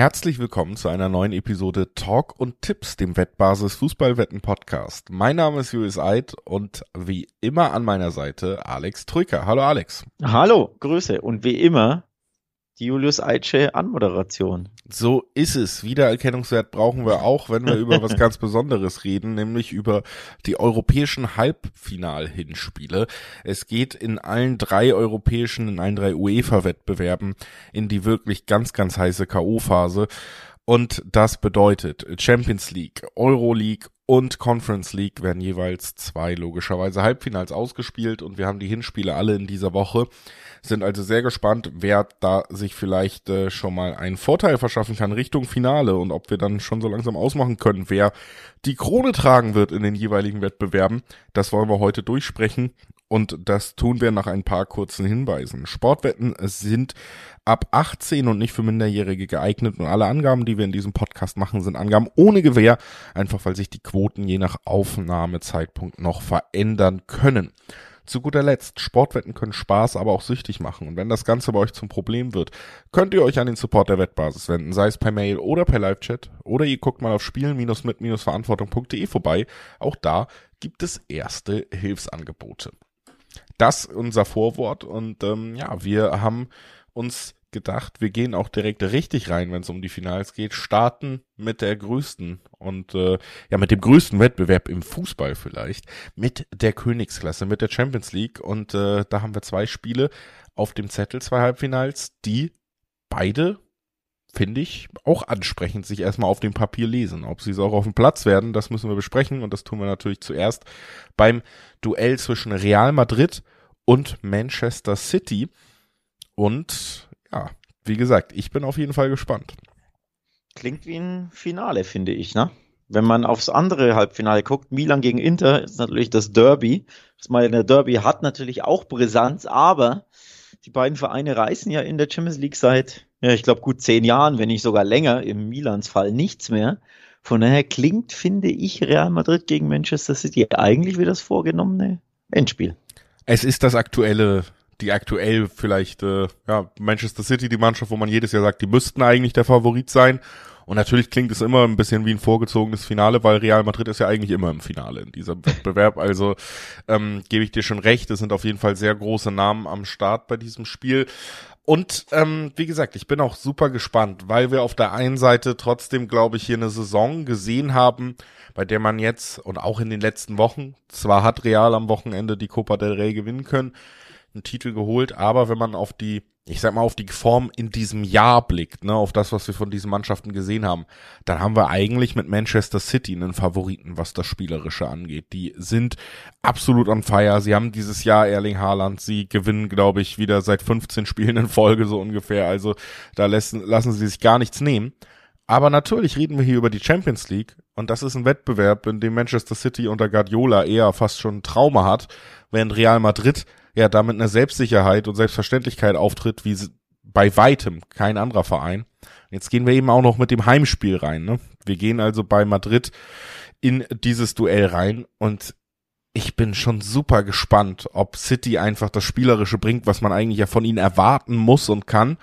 Herzlich willkommen zu einer neuen Episode Talk und Tipps, dem Wettbasis Fußballwetten Podcast. Mein Name ist Julius Eid und wie immer an meiner Seite Alex Trücker. Hallo Alex. Hallo, Grüße und wie immer die Julius Eitsche Anmoderation. So ist es. Wiedererkennungswert brauchen wir auch, wenn wir über was ganz Besonderes reden, nämlich über die europäischen Halbfinal-Hinspiele. Es geht in allen drei europäischen, in allen drei UEFA-Wettbewerben in die wirklich ganz, ganz heiße K.O.-Phase. Und das bedeutet Champions League, Euro League und Conference League werden jeweils zwei logischerweise Halbfinals ausgespielt und wir haben die Hinspiele alle in dieser Woche. Sind also sehr gespannt, wer da sich vielleicht äh, schon mal einen Vorteil verschaffen kann Richtung Finale und ob wir dann schon so langsam ausmachen können, wer die Krone tragen wird in den jeweiligen Wettbewerben. Das wollen wir heute durchsprechen und das tun wir nach ein paar kurzen Hinweisen. Sportwetten sind ab 18 und nicht für Minderjährige geeignet und alle Angaben, die wir in diesem Podcast machen, sind Angaben ohne Gewähr, einfach weil sich die Quoten je nach Aufnahmezeitpunkt noch verändern können. Zu guter Letzt, Sportwetten können Spaß, aber auch süchtig machen. Und wenn das Ganze bei euch zum Problem wird, könnt ihr euch an den Support der Wettbasis wenden, sei es per Mail oder per Live-Chat. Oder ihr guckt mal auf spielen-mit-verantwortung.de vorbei. Auch da gibt es erste Hilfsangebote. Das unser Vorwort. Und ähm, ja, wir haben uns gedacht, wir gehen auch direkt richtig rein, wenn es um die Finals geht, starten mit der größten und äh, ja mit dem größten Wettbewerb im Fußball vielleicht, mit der Königsklasse, mit der Champions League. Und äh, da haben wir zwei Spiele auf dem Zettel, zwei Halbfinals, die beide finde ich auch ansprechend sich erstmal auf dem Papier lesen. Ob sie es auch auf dem Platz werden, das müssen wir besprechen und das tun wir natürlich zuerst beim Duell zwischen Real Madrid und Manchester City. Und ja, wie gesagt, ich bin auf jeden Fall gespannt. Klingt wie ein Finale, finde ich, ne? Wenn man aufs andere Halbfinale guckt, Milan gegen Inter, ist natürlich das Derby. Das meine Derby hat natürlich auch Brisanz, aber die beiden Vereine reißen ja in der Champions League seit, ja, ich glaube, gut zehn Jahren, wenn nicht sogar länger, im Milans Fall nichts mehr. Von daher klingt, finde ich, Real Madrid gegen Manchester City eigentlich wie das vorgenommene Endspiel. Es ist das aktuelle die aktuell vielleicht, äh, ja, Manchester City, die Mannschaft, wo man jedes Jahr sagt, die müssten eigentlich der Favorit sein. Und natürlich klingt es immer ein bisschen wie ein vorgezogenes Finale, weil Real Madrid ist ja eigentlich immer im Finale in diesem Wettbewerb. Also ähm, gebe ich dir schon recht, es sind auf jeden Fall sehr große Namen am Start bei diesem Spiel. Und ähm, wie gesagt, ich bin auch super gespannt, weil wir auf der einen Seite trotzdem, glaube ich, hier eine Saison gesehen haben, bei der man jetzt und auch in den letzten Wochen, zwar hat Real am Wochenende die Copa del Rey gewinnen können, einen Titel geholt, aber wenn man auf die, ich sag mal, auf die Form in diesem Jahr blickt, ne, auf das, was wir von diesen Mannschaften gesehen haben, dann haben wir eigentlich mit Manchester City einen Favoriten, was das Spielerische angeht. Die sind absolut on fire. Sie haben dieses Jahr Erling Haaland. Sie gewinnen, glaube ich, wieder seit 15 Spielen in Folge so ungefähr. Also da lassen, lassen sie sich gar nichts nehmen. Aber natürlich reden wir hier über die Champions League und das ist ein Wettbewerb, in dem Manchester City unter Guardiola eher fast schon ein Trauma hat, während Real Madrid ja damit eine Selbstsicherheit und Selbstverständlichkeit auftritt, wie bei weitem kein anderer Verein. Jetzt gehen wir eben auch noch mit dem Heimspiel rein. Ne? Wir gehen also bei Madrid in dieses Duell rein und ich bin schon super gespannt, ob City einfach das Spielerische bringt, was man eigentlich ja von ihnen erwarten muss und kann,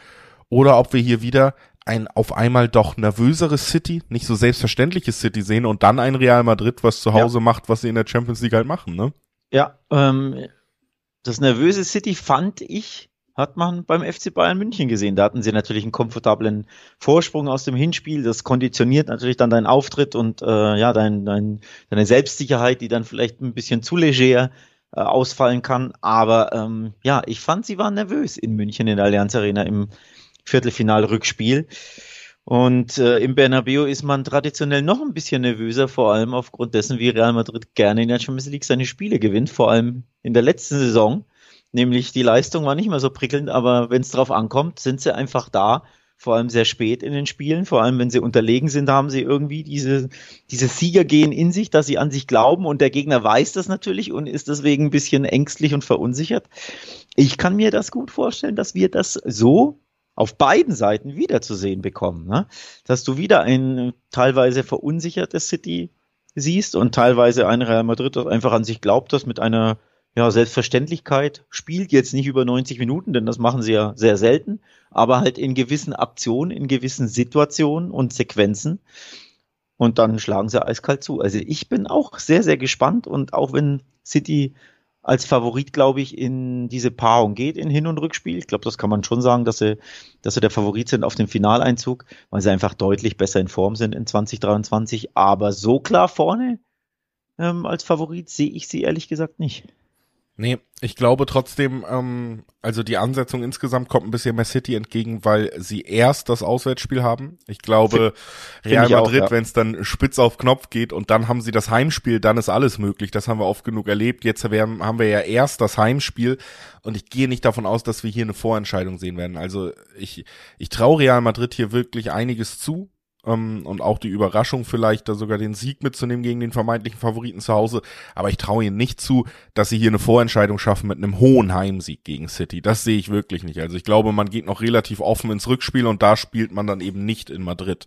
oder ob wir hier wieder ein auf einmal doch nervöseres City, nicht so selbstverständliches City sehen und dann ein Real Madrid, was zu Hause ja. macht, was sie in der Champions League halt machen, ne? Ja, ähm, das nervöse City fand ich, hat man beim FC Bayern München gesehen. Da hatten sie natürlich einen komfortablen Vorsprung aus dem Hinspiel. Das konditioniert natürlich dann deinen Auftritt und äh, ja, dein, dein, deine Selbstsicherheit, die dann vielleicht ein bisschen zu leger äh, ausfallen kann. Aber ähm, ja, ich fand, sie waren nervös in München in der Allianz Arena im Viertelfinal-Rückspiel. Und äh, im Bernabeu ist man traditionell noch ein bisschen nervöser, vor allem aufgrund dessen, wie Real Madrid gerne in der Champions League seine Spiele gewinnt, vor allem in der letzten Saison. Nämlich die Leistung war nicht mehr so prickelnd, aber wenn es drauf ankommt, sind sie einfach da, vor allem sehr spät in den Spielen, vor allem wenn sie unterlegen sind, haben sie irgendwie diese, diese Siegergehen in sich, dass sie an sich glauben und der Gegner weiß das natürlich und ist deswegen ein bisschen ängstlich und verunsichert. Ich kann mir das gut vorstellen, dass wir das so auf beiden Seiten wiederzusehen bekommen. Ne? Dass du wieder ein teilweise verunsichertes City siehst und teilweise ein Real Madrid, das einfach an sich glaubt, das mit einer ja, Selbstverständlichkeit, spielt jetzt nicht über 90 Minuten, denn das machen sie ja sehr selten, aber halt in gewissen Aktionen, in gewissen Situationen und Sequenzen. Und dann schlagen sie eiskalt zu. Also ich bin auch sehr, sehr gespannt und auch wenn City als Favorit, glaube ich, in diese Paarung geht in Hin- und Rückspiel. Ich glaube, das kann man schon sagen, dass sie, dass sie der Favorit sind auf den Finaleinzug, weil sie einfach deutlich besser in Form sind in 2023. Aber so klar vorne ähm, als Favorit sehe ich sie ehrlich gesagt nicht. Nee, ich glaube trotzdem, ähm, also die Ansetzung insgesamt kommt ein bisschen mehr City entgegen, weil sie erst das Auswärtsspiel haben. Ich glaube, Find Real Madrid, ja. wenn es dann spitz auf Knopf geht und dann haben sie das Heimspiel, dann ist alles möglich. Das haben wir oft genug erlebt. Jetzt haben, haben wir ja erst das Heimspiel und ich gehe nicht davon aus, dass wir hier eine Vorentscheidung sehen werden. Also ich, ich traue Real Madrid hier wirklich einiges zu ähm, und auch die Überraschung vielleicht, da sogar den Sieg mitzunehmen gegen den vermeintlichen Favoriten zu Hause. Aber ich traue ihnen nicht zu, dass sie hier eine Vorentscheidung schaffen mit einem hohen Heimsieg gegen City. Das sehe ich wirklich nicht. Also ich glaube, man geht noch relativ offen ins Rückspiel und da spielt man dann eben nicht in Madrid.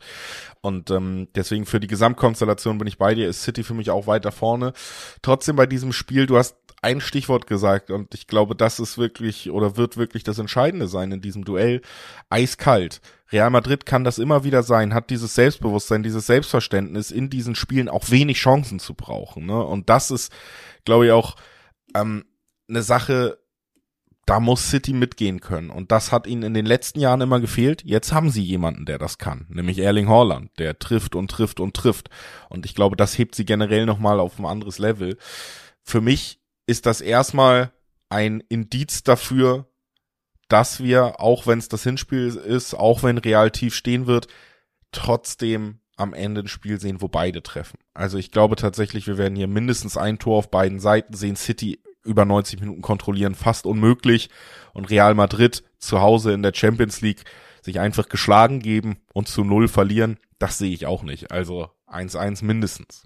Und ähm, deswegen für die Gesamtkonstellation bin ich bei dir, ist City für mich auch weiter vorne. Trotzdem bei diesem Spiel, du hast ein Stichwort gesagt und ich glaube, das ist wirklich oder wird wirklich das Entscheidende sein in diesem Duell. Eiskalt. Real Madrid kann das immer wieder sein, hat dieses Selbstbewusstsein, dieses Selbstverständnis, in diesen Spielen auch wenig Chancen zu brauchen. Ne? Und das ist, glaube ich, auch ähm, eine Sache, da muss City mitgehen können. Und das hat ihnen in den letzten Jahren immer gefehlt. Jetzt haben sie jemanden, der das kann, nämlich Erling Haaland, der trifft und trifft und trifft. Und ich glaube, das hebt sie generell nochmal auf ein anderes Level. Für mich ist das erstmal ein Indiz dafür, dass wir, auch wenn es das Hinspiel ist, auch wenn Real tief stehen wird, trotzdem am Ende ein Spiel sehen, wo beide treffen. Also ich glaube tatsächlich, wir werden hier mindestens ein Tor auf beiden Seiten sehen. City über 90 Minuten kontrollieren, fast unmöglich. Und Real Madrid zu Hause in der Champions League sich einfach geschlagen geben und zu Null verlieren, das sehe ich auch nicht. Also 1-1 mindestens.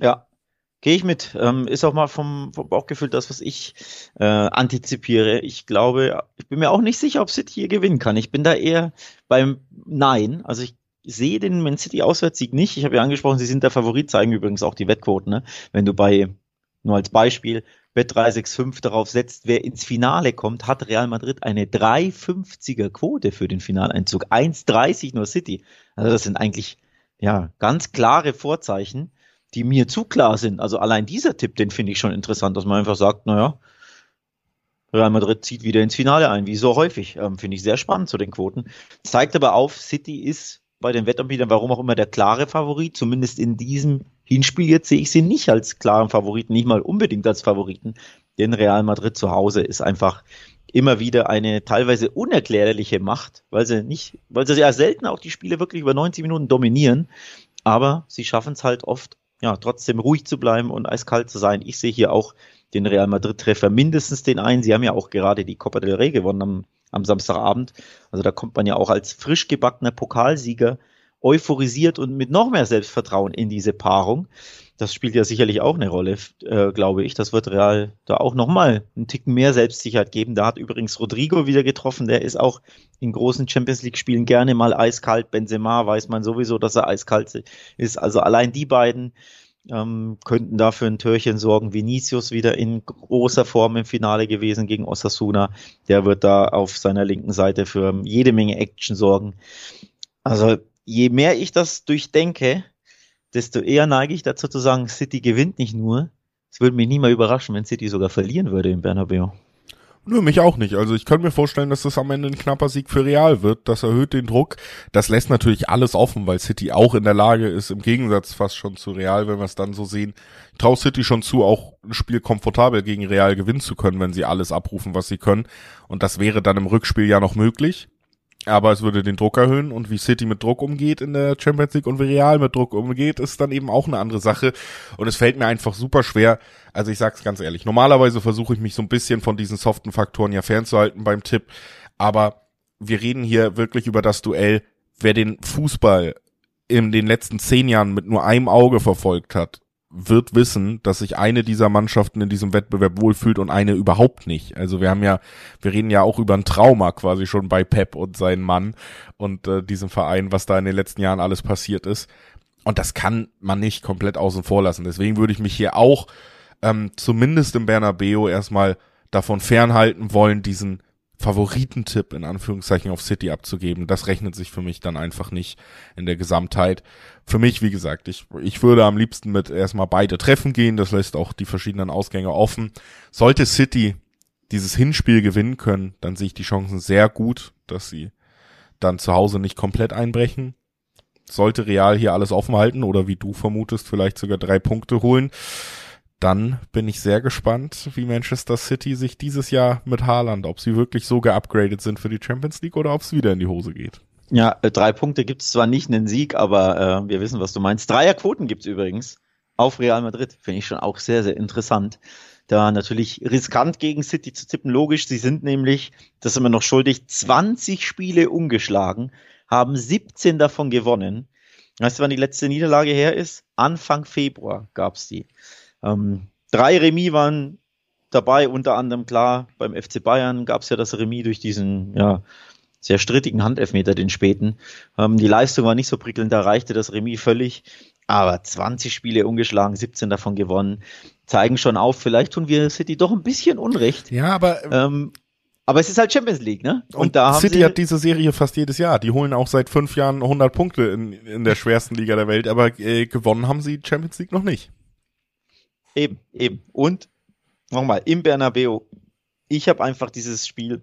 Ja, Gehe ich mit. Ähm, ist auch mal vom, vom Bauchgefühl das, was ich äh, antizipiere. Ich glaube, ich bin mir auch nicht sicher, ob City hier gewinnen kann. Ich bin da eher beim Nein. Also ich sehe den Man City Auswärtssieg nicht. Ich habe ja angesprochen, sie sind der Favorit, zeigen übrigens auch die Wettquoten. Ne? Wenn du bei, nur als Beispiel, Bet 365 darauf setzt, wer ins Finale kommt, hat Real Madrid eine 350er Quote für den Finaleinzug. 1,30 nur City. Also das sind eigentlich ja ganz klare Vorzeichen die mir zu klar sind. Also allein dieser Tipp, den finde ich schon interessant, dass man einfach sagt, naja, Real Madrid zieht wieder ins Finale ein, wie so häufig. Ähm, finde ich sehr spannend zu den Quoten. Zeigt aber auf, City ist bei den Wettanbietern, warum auch immer, der klare Favorit. Zumindest in diesem Hinspiel jetzt sehe ich sie nicht als klaren Favoriten, nicht mal unbedingt als Favoriten. Denn Real Madrid zu Hause ist einfach immer wieder eine teilweise unerklärliche Macht, weil sie nicht, weil sie ja selten auch die Spiele wirklich über 90 Minuten dominieren. Aber sie schaffen es halt oft ja, trotzdem ruhig zu bleiben und eiskalt zu sein. Ich sehe hier auch den Real Madrid-Treffer, mindestens den einen. Sie haben ja auch gerade die Copa del Rey gewonnen am, am Samstagabend. Also da kommt man ja auch als frisch gebackener Pokalsieger euphorisiert und mit noch mehr Selbstvertrauen in diese Paarung. Das spielt ja sicherlich auch eine Rolle, äh, glaube ich. Das wird Real da auch nochmal einen Ticken mehr Selbstsicherheit geben. Da hat übrigens Rodrigo wieder getroffen. Der ist auch in großen Champions League Spielen gerne mal eiskalt. Benzema weiß man sowieso, dass er eiskalt ist. Also allein die beiden ähm, könnten dafür ein Törchen sorgen. Vinicius wieder in großer Form im Finale gewesen gegen Osasuna. Der wird da auf seiner linken Seite für jede Menge Action sorgen. Also je mehr ich das durchdenke, desto eher neige ich dazu zu sagen, City gewinnt nicht nur. Es würde mich nie mal überraschen, wenn City sogar verlieren würde im Bernabeu. Nö, mich auch nicht. Also ich könnte mir vorstellen, dass das am Ende ein knapper Sieg für Real wird. Das erhöht den Druck. Das lässt natürlich alles offen, weil City auch in der Lage ist, im Gegensatz fast schon zu Real, wenn wir es dann so sehen, traut City schon zu, auch ein Spiel komfortabel gegen Real gewinnen zu können, wenn sie alles abrufen, was sie können. Und das wäre dann im Rückspiel ja noch möglich. Aber es würde den Druck erhöhen und wie City mit Druck umgeht in der Champions League und wie Real mit Druck umgeht, ist dann eben auch eine andere Sache. Und es fällt mir einfach super schwer. Also ich sag's ganz ehrlich. Normalerweise versuche ich mich so ein bisschen von diesen soften Faktoren ja fernzuhalten beim Tipp. Aber wir reden hier wirklich über das Duell. Wer den Fußball in den letzten zehn Jahren mit nur einem Auge verfolgt hat, wird wissen, dass sich eine dieser Mannschaften in diesem Wettbewerb wohlfühlt und eine überhaupt nicht. Also wir haben ja, wir reden ja auch über ein Trauma quasi schon bei Pep und seinen Mann und äh, diesem Verein, was da in den letzten Jahren alles passiert ist. Und das kann man nicht komplett außen vor lassen. Deswegen würde ich mich hier auch ähm, zumindest im Bernabeu erstmal davon fernhalten wollen, diesen Favoritentipp in Anführungszeichen auf City abzugeben. Das rechnet sich für mich dann einfach nicht in der Gesamtheit. Für mich, wie gesagt, ich, ich würde am liebsten mit erstmal beide Treffen gehen. Das lässt auch die verschiedenen Ausgänge offen. Sollte City dieses Hinspiel gewinnen können, dann sehe ich die Chancen sehr gut, dass sie dann zu Hause nicht komplett einbrechen. Sollte Real hier alles offen halten oder wie du vermutest, vielleicht sogar drei Punkte holen, dann bin ich sehr gespannt, wie Manchester City sich dieses Jahr mit Haaland, ob sie wirklich so geupgradet sind für die Champions League oder ob es wieder in die Hose geht. Ja, äh, drei Punkte gibt es zwar nicht einen Sieg, aber äh, wir wissen, was du meinst. Dreierquoten gibt es übrigens auf Real Madrid. Finde ich schon auch sehr, sehr interessant. Da natürlich riskant gegen City zu tippen, logisch. Sie sind nämlich, das sind wir noch schuldig, 20 Spiele umgeschlagen, haben 17 davon gewonnen. Weißt du, wann die letzte Niederlage her ist? Anfang Februar gab es die. Ähm, drei Remis waren dabei, unter anderem klar, beim FC Bayern gab es ja das Remis durch diesen, ja, sehr strittigen Handelfmeter, den späten. Ähm, die Leistung war nicht so prickelnd, da reichte das Remis völlig. Aber 20 Spiele ungeschlagen, 17 davon gewonnen, zeigen schon auf, vielleicht tun wir City doch ein bisschen Unrecht. Ja, aber ähm, aber es ist halt Champions League, ne? Und, und da City hat diese Serie fast jedes Jahr. Die holen auch seit fünf Jahren 100 Punkte in, in der schwersten Liga der Welt, aber äh, gewonnen haben sie Champions League noch nicht. Eben, eben. Und nochmal, im Bernabeu, ich habe einfach dieses Spiel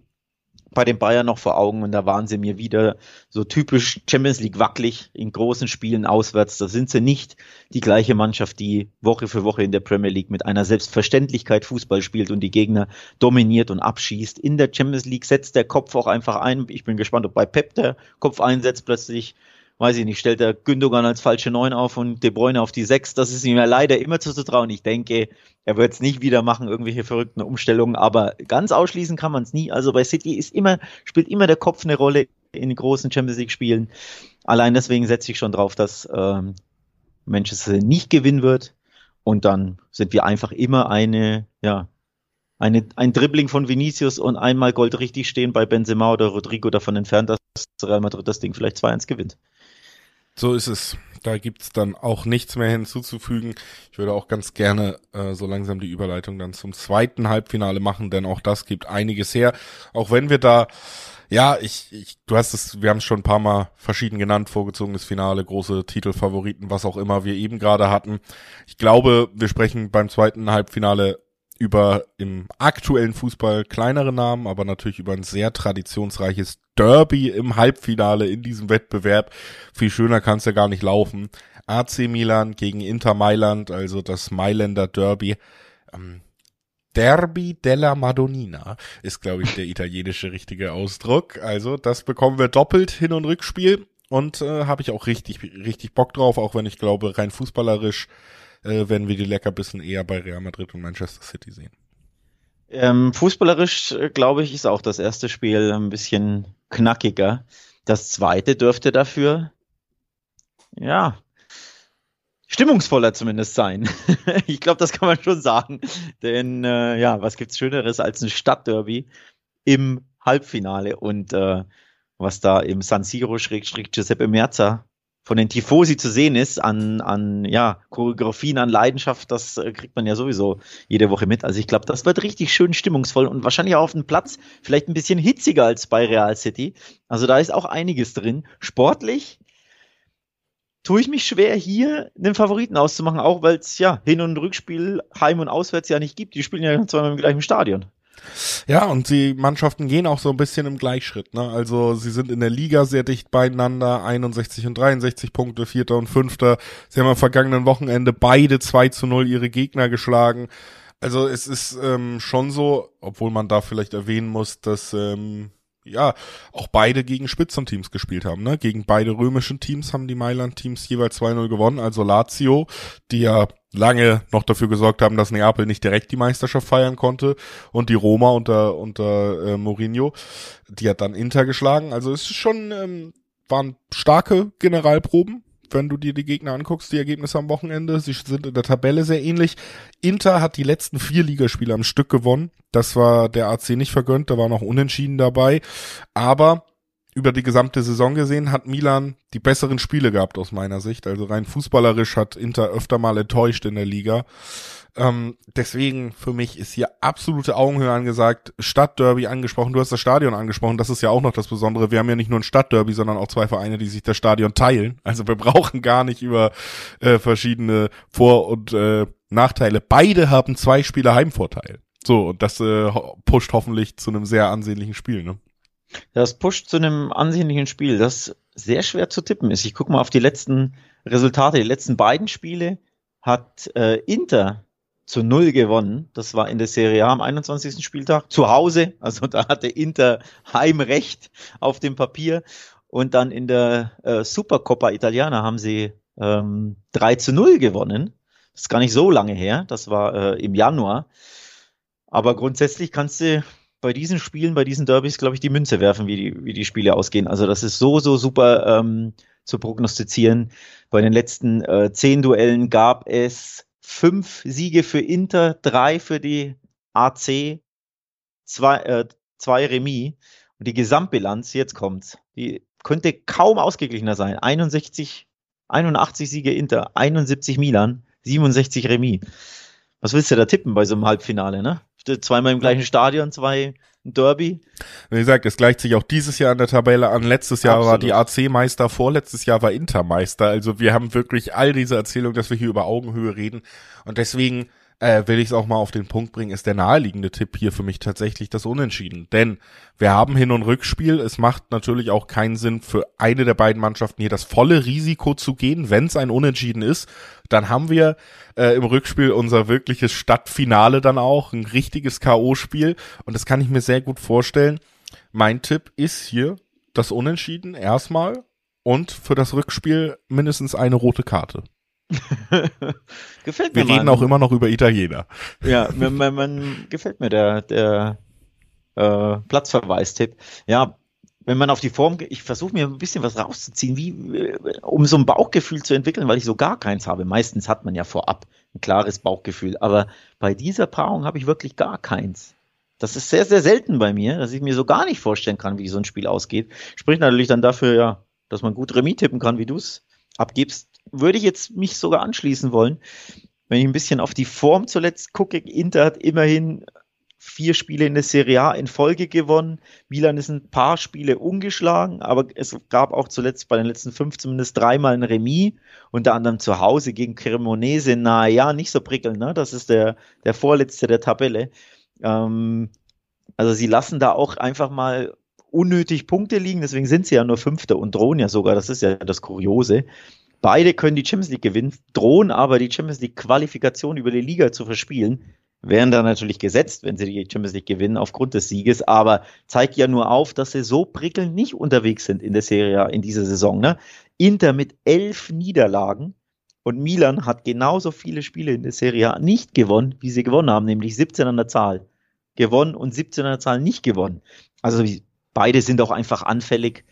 bei den Bayern noch vor Augen und da waren sie mir wieder so typisch Champions League wackelig in großen Spielen auswärts. Da sind sie nicht die gleiche Mannschaft, die Woche für Woche in der Premier League mit einer Selbstverständlichkeit Fußball spielt und die Gegner dominiert und abschießt. In der Champions League setzt der Kopf auch einfach ein. Ich bin gespannt, ob bei Pep der Kopf einsetzt plötzlich weiß ich nicht, stellt er Gündogan als falsche Neun auf und De Bruyne auf die Sechs. Das ist ihm ja leider immer zuzutrauen. Ich denke, er wird es nicht wieder machen, irgendwelche verrückten Umstellungen, aber ganz ausschließen kann man es nie. Also bei City ist immer, spielt immer der Kopf eine Rolle in großen Champions League Spielen. Allein deswegen setze ich schon drauf, dass ähm, Manchester nicht gewinnen wird. Und dann sind wir einfach immer eine, ja, eine, ein Dribbling von Vinicius und einmal Gold richtig stehen bei Benzema oder Rodrigo davon entfernt, dass Real Madrid das Ding vielleicht 2-1 gewinnt. So ist es. Da gibt's dann auch nichts mehr hinzuzufügen. Ich würde auch ganz gerne äh, so langsam die Überleitung dann zum zweiten Halbfinale machen, denn auch das gibt einiges her. Auch wenn wir da, ja, ich, ich du hast es, wir haben es schon ein paar Mal verschieden genannt, vorgezogenes Finale, große Titelfavoriten, was auch immer wir eben gerade hatten. Ich glaube, wir sprechen beim zweiten Halbfinale über im aktuellen Fußball kleinere Namen, aber natürlich über ein sehr traditionsreiches Derby im Halbfinale in diesem Wettbewerb. Viel schöner kann es ja gar nicht laufen. AC Milan gegen Inter Mailand, also das Mailänder Derby. Ähm, Derby della Madonnina ist, glaube ich, der italienische richtige Ausdruck. Also das bekommen wir doppelt Hin- und Rückspiel und äh, habe ich auch richtig, richtig Bock drauf, auch wenn ich glaube, rein fußballerisch äh, werden wir die Leckerbissen eher bei Real Madrid und Manchester City sehen. Ähm, fußballerisch, äh, glaube ich, ist auch das erste Spiel ein bisschen knackiger. Das zweite dürfte dafür, ja, stimmungsvoller zumindest sein. ich glaube, das kann man schon sagen. Denn äh, ja, was gibt's Schöneres als ein Stadtderby im Halbfinale und äh, was da im San Siro Giuseppe Merza von den Tifosi zu sehen ist, an, an ja, Choreografien, an Leidenschaft, das äh, kriegt man ja sowieso jede Woche mit. Also ich glaube, das wird richtig schön stimmungsvoll und wahrscheinlich auch auf dem Platz vielleicht ein bisschen hitziger als bei Real City. Also da ist auch einiges drin. Sportlich tue ich mich schwer, hier einen Favoriten auszumachen, auch weil es ja Hin- und Rückspiel, Heim- und Auswärts ja nicht gibt. Die spielen ja zweimal im gleichen Stadion. Ja, und die Mannschaften gehen auch so ein bisschen im Gleichschritt. Ne? Also sie sind in der Liga sehr dicht beieinander, 61 und 63 Punkte, Vierter und Fünfter. Sie haben am vergangenen Wochenende beide 2 zu 0 ihre Gegner geschlagen. Also es ist ähm, schon so, obwohl man da vielleicht erwähnen muss, dass ähm, ja, auch beide gegen Spitzenteams gespielt haben. Ne? Gegen beide römischen Teams haben die Mailand-Teams jeweils 2-0 gewonnen. Also Lazio, die ja lange noch dafür gesorgt haben, dass Neapel nicht direkt die Meisterschaft feiern konnte. Und die Roma unter, unter äh, Mourinho, die hat dann Inter geschlagen. Also es ist schon, ähm, waren starke Generalproben wenn du dir die Gegner anguckst, die Ergebnisse am Wochenende. Sie sind in der Tabelle sehr ähnlich. Inter hat die letzten vier Ligaspiele am Stück gewonnen. Das war der AC nicht vergönnt, da war noch Unentschieden dabei. Aber über die gesamte Saison gesehen hat Milan die besseren Spiele gehabt aus meiner Sicht. Also rein fußballerisch hat Inter öfter mal enttäuscht in der Liga. Ähm, deswegen für mich ist hier absolute Augenhöhe angesagt. Stadtderby angesprochen. Du hast das Stadion angesprochen. Das ist ja auch noch das Besondere. Wir haben ja nicht nur ein Stadtderby, sondern auch zwei Vereine, die sich das Stadion teilen. Also wir brauchen gar nicht über äh, verschiedene Vor- und äh, Nachteile. Beide haben zwei Spieler Heimvorteil. So, und das äh, pusht hoffentlich zu einem sehr ansehnlichen Spiel. Ne? Das pusht zu einem ansehnlichen Spiel, das sehr schwer zu tippen ist. Ich gucke mal auf die letzten Resultate. Die letzten beiden Spiele hat äh, Inter zu null gewonnen. Das war in der Serie A am 21. Spieltag zu Hause. Also da hatte Inter Heimrecht auf dem Papier. Und dann in der äh, Supercoppa Italiana haben sie ähm, 3 zu 0 gewonnen. Das ist gar nicht so lange her. Das war äh, im Januar. Aber grundsätzlich kannst du bei diesen Spielen, bei diesen Derbys, glaube ich, die Münze werfen, wie die, wie die Spiele ausgehen. Also das ist so, so super ähm, zu prognostizieren. Bei den letzten äh, zehn Duellen gab es fünf Siege für Inter, drei für die AC, zwei, äh, zwei Remis. Und die Gesamtbilanz, jetzt kommt's, die könnte kaum ausgeglichener sein. 61, 81 Siege Inter, 71 Milan, 67 Remis. Was willst du da tippen bei so einem Halbfinale, ne? Zweimal im gleichen Stadion, zwei Derby. Wie gesagt, es gleicht sich auch dieses Jahr an der Tabelle an. Letztes Jahr Absolut. war die AC Meister, vorletztes Jahr war Inter Meister. Also wir haben wirklich all diese Erzählungen, dass wir hier über Augenhöhe reden. Und deswegen äh, will ich es auch mal auf den Punkt bringen, ist der naheliegende Tipp hier für mich tatsächlich das Unentschieden. Denn wir haben Hin- und Rückspiel. Es macht natürlich auch keinen Sinn für eine der beiden Mannschaften hier das volle Risiko zu gehen, wenn es ein Unentschieden ist. Dann haben wir äh, im Rückspiel unser wirkliches Stadtfinale dann auch, ein richtiges K.O.-Spiel. Und das kann ich mir sehr gut vorstellen. Mein Tipp ist hier das Unentschieden erstmal und für das Rückspiel mindestens eine rote Karte. gefällt mir. Wir reden auch immer noch über Italiener. Ja, man, man, man gefällt mir der, der äh, Platzverweistipp. Ja, wenn man auf die Form, ich versuche mir ein bisschen was rauszuziehen, wie äh, um so ein Bauchgefühl zu entwickeln, weil ich so gar keins habe. Meistens hat man ja vorab ein klares Bauchgefühl, aber bei dieser Paarung habe ich wirklich gar keins. Das ist sehr, sehr selten bei mir, dass ich mir so gar nicht vorstellen kann, wie so ein Spiel ausgeht. Spricht natürlich dann dafür, ja, dass man gut Remis tippen kann, wie du es abgibst würde ich jetzt mich sogar anschließen wollen. Wenn ich ein bisschen auf die Form zuletzt gucke, Inter hat immerhin vier Spiele in der Serie A in Folge gewonnen. Milan ist ein paar Spiele ungeschlagen, aber es gab auch zuletzt bei den letzten fünf zumindest dreimal ein Remis, unter anderem zu Hause gegen Cremonese. Naja, nicht so prickelnd, ne? Das ist der, der vorletzte der Tabelle. Ähm, also sie lassen da auch einfach mal unnötig Punkte liegen, deswegen sind sie ja nur Fünfter und drohen ja sogar, das ist ja das Kuriose. Beide können die Champions League gewinnen, drohen aber die Champions League Qualifikation über die Liga zu verspielen. Wären dann natürlich gesetzt, wenn sie die Champions League gewinnen aufgrund des Sieges, aber zeigt ja nur auf, dass sie so prickelnd nicht unterwegs sind in der Serie in dieser Saison. Ne? Inter mit elf Niederlagen und Milan hat genauso viele Spiele in der Serie nicht gewonnen, wie sie gewonnen haben, nämlich 17 an der Zahl gewonnen und 17 an der Zahl nicht gewonnen. Also beide sind auch einfach anfällig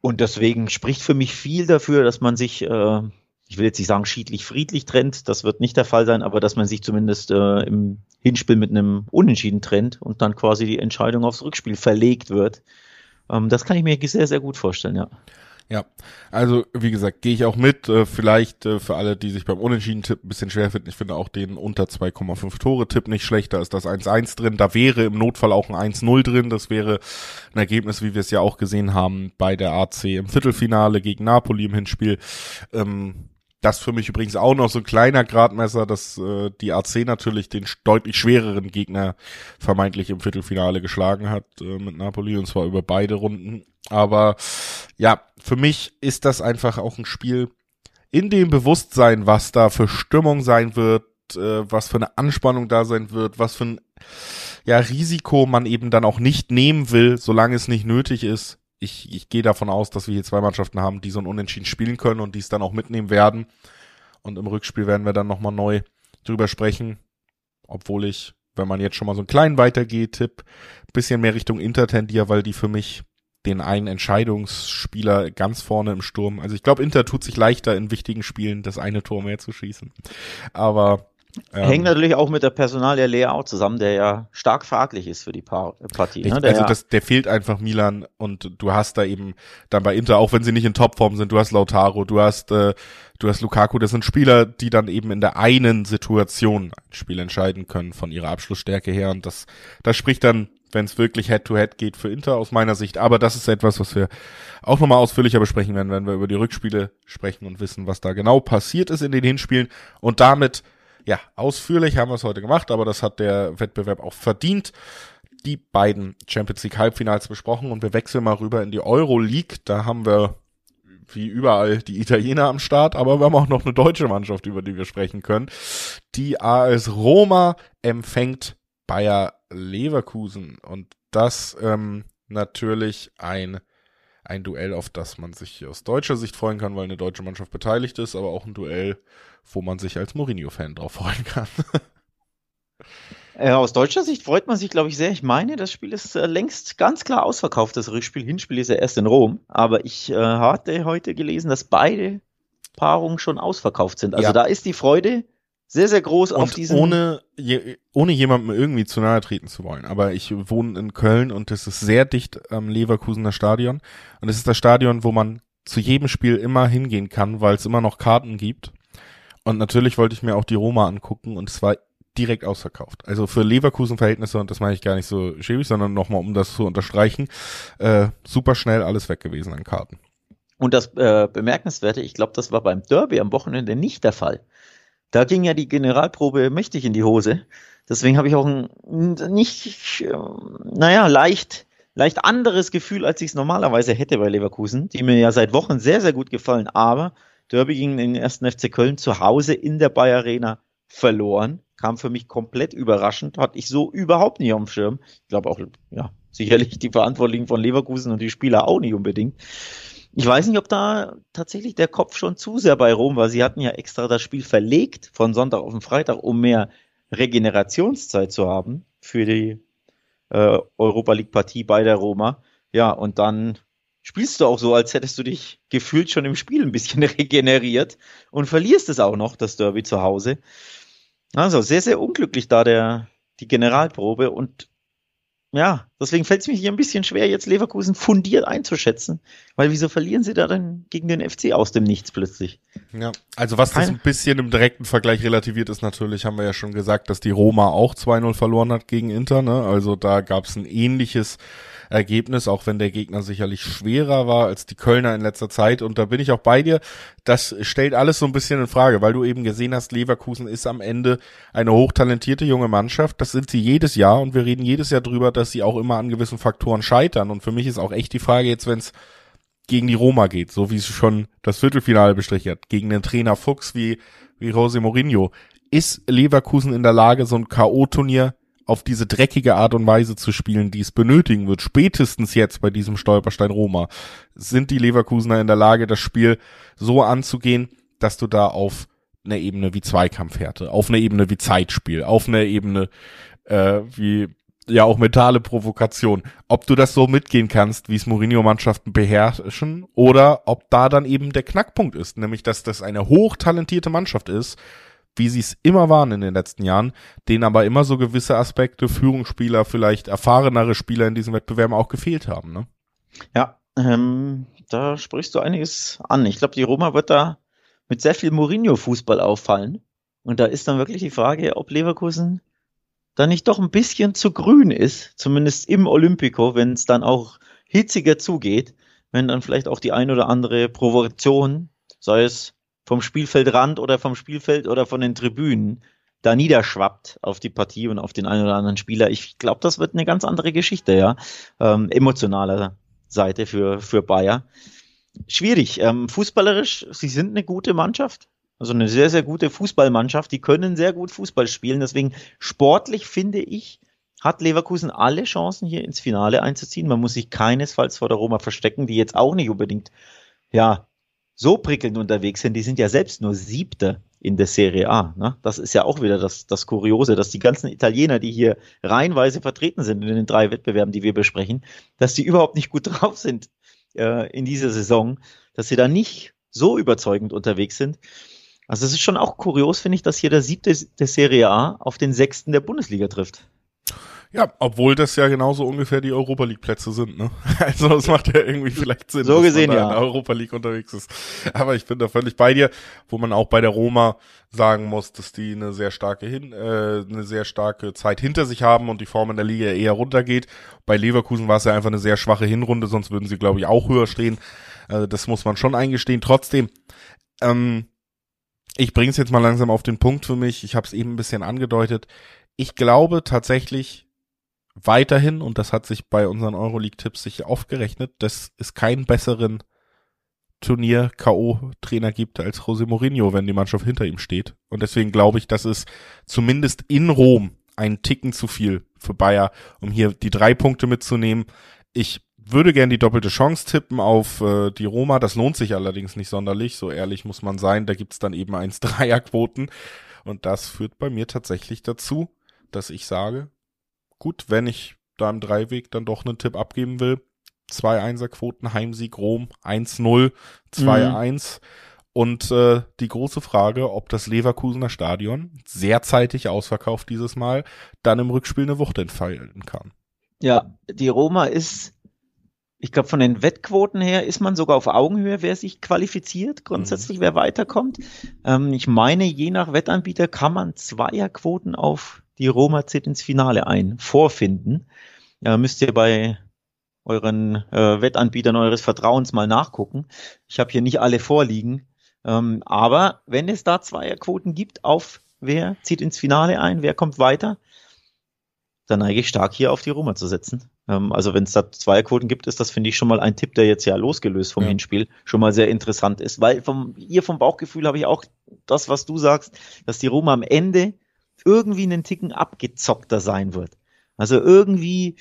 und deswegen spricht für mich viel dafür, dass man sich, äh, ich will jetzt nicht sagen schiedlich friedlich trennt, das wird nicht der Fall sein, aber dass man sich zumindest äh, im Hinspiel mit einem Unentschieden trennt und dann quasi die Entscheidung aufs Rückspiel verlegt wird. Ähm, das kann ich mir sehr, sehr gut vorstellen, ja. Ja, also wie gesagt, gehe ich auch mit. Äh, vielleicht äh, für alle, die sich beim Unentschieden-Tipp ein bisschen schwer finden. Ich finde auch den unter 2,5 Tore-Tipp nicht schlecht. Da ist das 1-1 drin. Da wäre im Notfall auch ein 1-0 drin. Das wäre ein Ergebnis, wie wir es ja auch gesehen haben bei der AC im Viertelfinale gegen Napoli im Hinspiel. Ähm, das für mich übrigens auch noch so ein kleiner Gradmesser, dass äh, die AC natürlich den deutlich schwereren Gegner vermeintlich im Viertelfinale geschlagen hat äh, mit Napoli und zwar über beide Runden. Aber ja, für mich ist das einfach auch ein Spiel in dem Bewusstsein, was da für Stimmung sein wird, äh, was für eine Anspannung da sein wird, was für ein ja, Risiko man eben dann auch nicht nehmen will, solange es nicht nötig ist ich, ich gehe davon aus, dass wir hier zwei Mannschaften haben, die so ein Unentschieden spielen können und die es dann auch mitnehmen werden. Und im Rückspiel werden wir dann nochmal neu drüber sprechen. Obwohl ich, wenn man jetzt schon mal so einen kleinen weitergeht, Tipp, bisschen mehr Richtung Inter tendiere, weil die für mich den einen Entscheidungsspieler ganz vorne im Sturm. Also ich glaube, Inter tut sich leichter in wichtigen Spielen, das eine Tor mehr zu schießen. Aber Hängt natürlich auch mit der Personal der Leao zusammen, der ja stark fraglich ist für die pa Partie. Ne? also das, der fehlt einfach Milan und du hast da eben dann bei Inter, auch wenn sie nicht in Topform sind, du hast Lautaro, du hast äh, du hast Lukaku, das sind Spieler, die dann eben in der einen Situation ein Spiel entscheiden können von ihrer Abschlussstärke her und das das spricht dann wenn es wirklich Head-to-Head -head geht für Inter aus meiner Sicht. Aber das ist etwas, was wir auch nochmal ausführlicher besprechen werden, wenn wir über die Rückspiele sprechen und wissen, was da genau passiert ist in den Hinspielen. Und damit, ja, ausführlich haben wir es heute gemacht, aber das hat der Wettbewerb auch verdient. Die beiden Champions League Halbfinals besprochen und wir wechseln mal rüber in die Euro League. Da haben wir wie überall die Italiener am Start, aber wir haben auch noch eine deutsche Mannschaft, über die wir sprechen können. Die AS Roma empfängt Bayer Leverkusen und das ähm, natürlich ein ein Duell, auf das man sich aus deutscher Sicht freuen kann, weil eine deutsche Mannschaft beteiligt ist, aber auch ein Duell, wo man sich als Mourinho-Fan drauf freuen kann. Ja, aus deutscher Sicht freut man sich, glaube ich, sehr. Ich meine, das Spiel ist äh, längst ganz klar ausverkauft. Das Rückspiel, Hinspiel ist ja erst in Rom. Aber ich äh, hatte heute gelesen, dass beide Paarungen schon ausverkauft sind. Also ja. da ist die Freude sehr, sehr groß und auf diesen. Ohne, je, ohne jemandem irgendwie zu nahe treten zu wollen. Aber ich wohne in Köln und es ist sehr dicht am Leverkusener Stadion. Und es ist das Stadion, wo man zu jedem Spiel immer hingehen kann, weil es immer noch Karten gibt. Und natürlich wollte ich mir auch die Roma angucken und es war direkt ausverkauft. Also für Leverkusen-Verhältnisse, und das meine ich gar nicht so schäbig, sondern nochmal, um das zu unterstreichen, äh, super schnell alles weg gewesen an Karten. Und das äh, Bemerkenswerte, ich glaube, das war beim Derby am Wochenende nicht der Fall. Da ging ja die Generalprobe mächtig in die Hose. Deswegen habe ich auch ein nicht, äh, naja, leicht, leicht anderes Gefühl, als ich es normalerweise hätte bei Leverkusen, die mir ja seit Wochen sehr, sehr gut gefallen. Aber Derby gegen den ersten FC Köln zu Hause in der Bayer Arena verloren. Kam für mich komplett überraschend, hatte ich so überhaupt nicht dem Schirm. Ich glaube auch, ja, sicherlich die Verantwortlichen von Leverkusen und die Spieler auch nicht unbedingt. Ich weiß nicht, ob da tatsächlich der Kopf schon zu sehr bei Rom war. Sie hatten ja extra das Spiel verlegt von Sonntag auf den Freitag, um mehr Regenerationszeit zu haben für die äh, Europa League Partie bei der Roma. Ja, und dann spielst du auch so, als hättest du dich gefühlt schon im Spiel ein bisschen regeneriert und verlierst es auch noch, das Derby zu Hause. Also sehr, sehr unglücklich da der, die Generalprobe und ja, deswegen fällt es mir hier ein bisschen schwer, jetzt Leverkusen fundiert einzuschätzen, weil wieso verlieren sie da dann gegen den FC aus dem Nichts plötzlich? Ja, also was das ein bisschen im direkten Vergleich relativiert ist, natürlich haben wir ja schon gesagt, dass die Roma auch 2-0 verloren hat gegen Inter, ne? Also da gab es ein ähnliches Ergebnis, auch wenn der Gegner sicherlich schwerer war als die Kölner in letzter Zeit. Und da bin ich auch bei dir. Das stellt alles so ein bisschen in Frage, weil du eben gesehen hast, Leverkusen ist am Ende eine hochtalentierte junge Mannschaft. Das sind sie jedes Jahr und wir reden jedes Jahr drüber, dass sie auch immer an gewissen Faktoren scheitern. Und für mich ist auch echt die Frage jetzt, wenn es gegen die Roma geht, so wie es schon das Viertelfinale bestrichen hat, gegen den Trainer Fuchs wie, wie Jose Mourinho. Ist Leverkusen in der Lage, so ein K.O.-Turnier auf diese dreckige Art und Weise zu spielen, die es benötigen wird, spätestens jetzt bei diesem Stolperstein Roma, sind die Leverkusener in der Lage, das Spiel so anzugehen, dass du da auf einer Ebene wie Zweikampfhärte, auf einer Ebene wie Zeitspiel, auf einer Ebene äh, wie ja auch mentale Provokation, ob du das so mitgehen kannst, wie es Mourinho-Mannschaften beherrschen, oder ob da dann eben der Knackpunkt ist, nämlich dass das eine hochtalentierte Mannschaft ist, wie sie es immer waren in den letzten Jahren, denen aber immer so gewisse Aspekte, Führungsspieler, vielleicht erfahrenere Spieler in diesen Wettbewerben auch gefehlt haben. Ne? Ja, ähm, da sprichst du einiges an. Ich glaube, die Roma wird da mit sehr viel Mourinho-Fußball auffallen. Und da ist dann wirklich die Frage, ob Leverkusen da nicht doch ein bisschen zu grün ist, zumindest im Olympico, wenn es dann auch hitziger zugeht, wenn dann vielleicht auch die ein oder andere Provokation, sei es vom Spielfeldrand oder vom Spielfeld oder von den Tribünen da niederschwappt auf die Partie und auf den einen oder anderen Spieler. Ich glaube, das wird eine ganz andere Geschichte, ja. Ähm, emotionaler Seite für, für Bayer. Schwierig. Ähm, fußballerisch, sie sind eine gute Mannschaft. Also eine sehr, sehr gute Fußballmannschaft. Die können sehr gut Fußball spielen. Deswegen sportlich finde ich, hat Leverkusen alle Chancen hier ins Finale einzuziehen. Man muss sich keinesfalls vor der Roma verstecken, die jetzt auch nicht unbedingt, ja, so prickelnd unterwegs sind, die sind ja selbst nur Siebter in der Serie A. Ne? Das ist ja auch wieder das, das Kuriose, dass die ganzen Italiener, die hier reihenweise vertreten sind in den drei Wettbewerben, die wir besprechen, dass die überhaupt nicht gut drauf sind äh, in dieser Saison, dass sie da nicht so überzeugend unterwegs sind. Also es ist schon auch kurios, finde ich, dass hier der siebte der Serie A auf den sechsten der Bundesliga trifft. Ja, obwohl das ja genauso ungefähr die Europa League Plätze sind, ne? Also das macht ja irgendwie vielleicht Sinn, so gesehen, dass man da in der Europa League unterwegs ist. Aber ich bin da völlig bei dir, wo man auch bei der Roma sagen muss, dass die eine sehr starke hin, äh, eine sehr starke Zeit hinter sich haben und die Form in der Liga eher runtergeht. Bei Leverkusen war es ja einfach eine sehr schwache Hinrunde, sonst würden sie, glaube ich, auch höher stehen. Also das muss man schon eingestehen. Trotzdem, ähm, ich bringe es jetzt mal langsam auf den Punkt für mich. Ich habe es eben ein bisschen angedeutet. Ich glaube tatsächlich, weiterhin, und das hat sich bei unseren Euroleague-Tipps sicher aufgerechnet, dass es keinen besseren Turnier-K.O.-Trainer gibt als José Mourinho, wenn die Mannschaft hinter ihm steht. Und deswegen glaube ich, dass es zumindest in Rom ein Ticken zu viel für Bayer, um hier die drei Punkte mitzunehmen. Ich würde gern die doppelte Chance tippen auf äh, die Roma. Das lohnt sich allerdings nicht sonderlich. So ehrlich muss man sein. Da gibt's dann eben 1-3er-Quoten. Und das führt bei mir tatsächlich dazu, dass ich sage, gut, wenn ich da im Dreiweg dann doch einen Tipp abgeben will, zwei Einserquoten, Heimsieg Rom, 1-0, 2-1. Mhm. Und äh, die große Frage, ob das Leverkusener Stadion sehr zeitig ausverkauft dieses Mal, dann im Rückspiel eine Wucht entfalten kann. Ja, die Roma ist, ich glaube, von den Wettquoten her ist man sogar auf Augenhöhe, wer sich qualifiziert, grundsätzlich, mhm. wer weiterkommt. Ähm, ich meine, je nach Wettanbieter kann man Zweierquoten auf die Roma zieht ins Finale ein, vorfinden. Ja, müsst ihr bei euren äh, Wettanbietern eures Vertrauens mal nachgucken. Ich habe hier nicht alle vorliegen. Ähm, aber wenn es da Zweierquoten gibt auf wer zieht ins Finale ein, wer kommt weiter, dann neige ich stark hier auf die Roma zu setzen. Ähm, also wenn es da Zweierquoten gibt, ist das, finde ich, schon mal ein Tipp, der jetzt ja losgelöst vom ja. Hinspiel schon mal sehr interessant ist. Weil vom, hier vom Bauchgefühl habe ich auch das, was du sagst, dass die Roma am Ende irgendwie einen Ticken abgezockter sein wird. Also irgendwie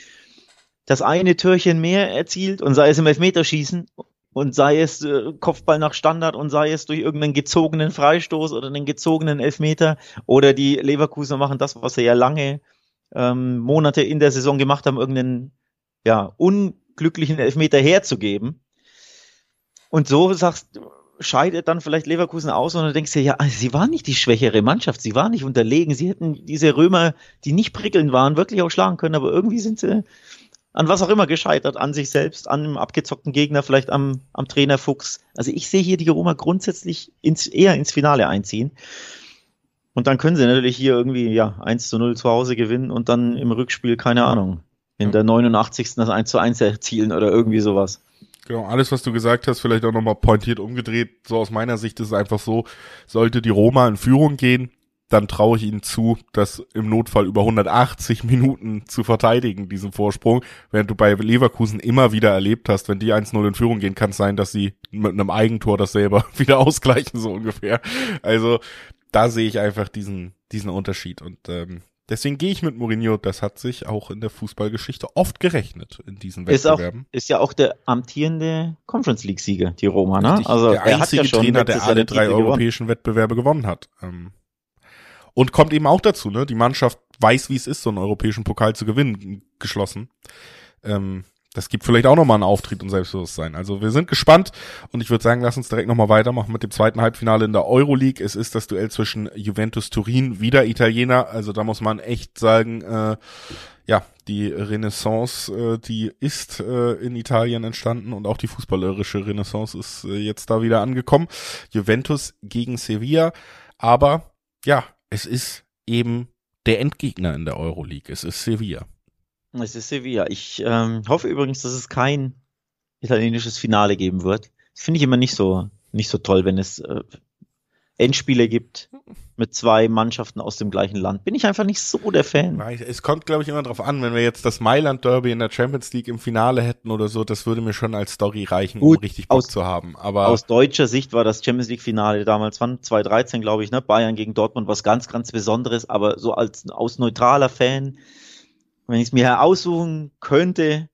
das eine Türchen mehr erzielt und sei es im Elfmeterschießen und sei es äh, Kopfball nach Standard und sei es durch irgendeinen gezogenen Freistoß oder einen gezogenen Elfmeter oder die Leverkusener machen das, was sie ja lange ähm, Monate in der Saison gemacht haben, irgendeinen ja, unglücklichen Elfmeter herzugeben. Und so sagst, scheidet dann vielleicht Leverkusen aus und du denkst dir, ja, sie waren nicht die schwächere Mannschaft, sie waren nicht unterlegen, sie hätten diese Römer, die nicht prickelnd waren, wirklich auch schlagen können, aber irgendwie sind sie an was auch immer gescheitert, an sich selbst, an einem abgezockten Gegner, vielleicht am, am Trainer Fuchs. Also ich sehe hier die Roma grundsätzlich ins, eher ins Finale einziehen. Und dann können sie natürlich hier irgendwie, ja, 1 zu 0 zu Hause gewinnen und dann im Rückspiel, keine Ahnung, in der 89. das 1 zu 1 erzielen oder irgendwie sowas. Genau, alles, was du gesagt hast, vielleicht auch nochmal pointiert umgedreht. So aus meiner Sicht ist es einfach so, sollte die Roma in Führung gehen, dann traue ich ihnen zu, das im Notfall über 180 Minuten zu verteidigen, diesen Vorsprung. Während du bei Leverkusen immer wieder erlebt hast, wenn die 1-0 in Führung gehen, kann es sein, dass sie mit einem Eigentor das selber wieder ausgleichen, so ungefähr. Also da sehe ich einfach diesen, diesen Unterschied. Und ähm, Deswegen gehe ich mit Mourinho. Das hat sich auch in der Fußballgeschichte oft gerechnet in diesen Wettbewerben. Ist, auch, ist ja auch der amtierende Conference League Sieger, die Roma, ne? Richtig, also der einzige ja Trainer, der alle drei europäischen gewonnen. Wettbewerbe gewonnen hat. Ähm, und kommt eben auch dazu, ne? Die Mannschaft weiß, wie es ist, so einen europäischen Pokal zu gewinnen, geschlossen. Ähm, das gibt vielleicht auch nochmal einen Auftritt und Selbstbewusstsein. Also wir sind gespannt und ich würde sagen, lass uns direkt nochmal weitermachen mit dem zweiten Halbfinale in der Euroleague. Es ist das Duell zwischen Juventus Turin, wieder Italiener. Also da muss man echt sagen, äh, ja, die Renaissance, äh, die ist äh, in Italien entstanden und auch die fußballerische Renaissance ist äh, jetzt da wieder angekommen. Juventus gegen Sevilla, aber ja, es ist eben der Endgegner in der Euroleague. Es ist Sevilla. Es ist Sevilla. Ich ähm, hoffe übrigens, dass es kein italienisches Finale geben wird. Das finde ich immer nicht so, nicht so toll, wenn es äh, Endspiele gibt mit zwei Mannschaften aus dem gleichen Land. Bin ich einfach nicht so der Fan. Es kommt, glaube ich, immer darauf an, wenn wir jetzt das Mailand Derby in der Champions League im Finale hätten oder so, das würde mir schon als Story reichen, Gut, um richtig Bock aus, zu haben. Aber aus deutscher Sicht war das Champions League Finale damals, wann? 2013, glaube ich, ne? Bayern gegen Dortmund, was ganz, ganz Besonderes, aber so als aus neutraler Fan wenn ich es mir aussuchen könnte,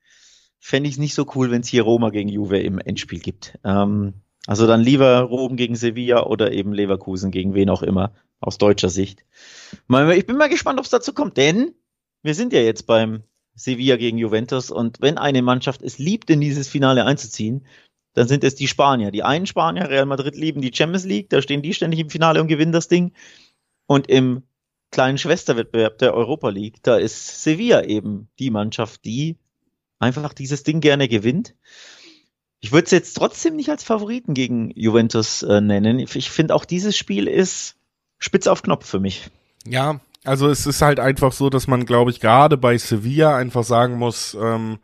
fände ich es nicht so cool, wenn es hier Roma gegen Juve im Endspiel gibt. Ähm, also dann lieber Rom gegen Sevilla oder eben Leverkusen gegen wen auch immer, aus deutscher Sicht. Ich bin mal gespannt, ob es dazu kommt, denn wir sind ja jetzt beim Sevilla gegen Juventus und wenn eine Mannschaft es liebt, in dieses Finale einzuziehen, dann sind es die Spanier. Die einen Spanier, Real Madrid lieben die Champions League, da stehen die ständig im Finale und gewinnen das Ding. Und im kleinen Schwesterwettbewerb der Europa League, da ist Sevilla eben die Mannschaft, die einfach dieses Ding gerne gewinnt. Ich würde es jetzt trotzdem nicht als Favoriten gegen Juventus äh, nennen. Ich finde auch dieses Spiel ist spitz auf Knopf für mich. Ja, also es ist halt einfach so, dass man, glaube ich, gerade bei Sevilla einfach sagen muss, ähm,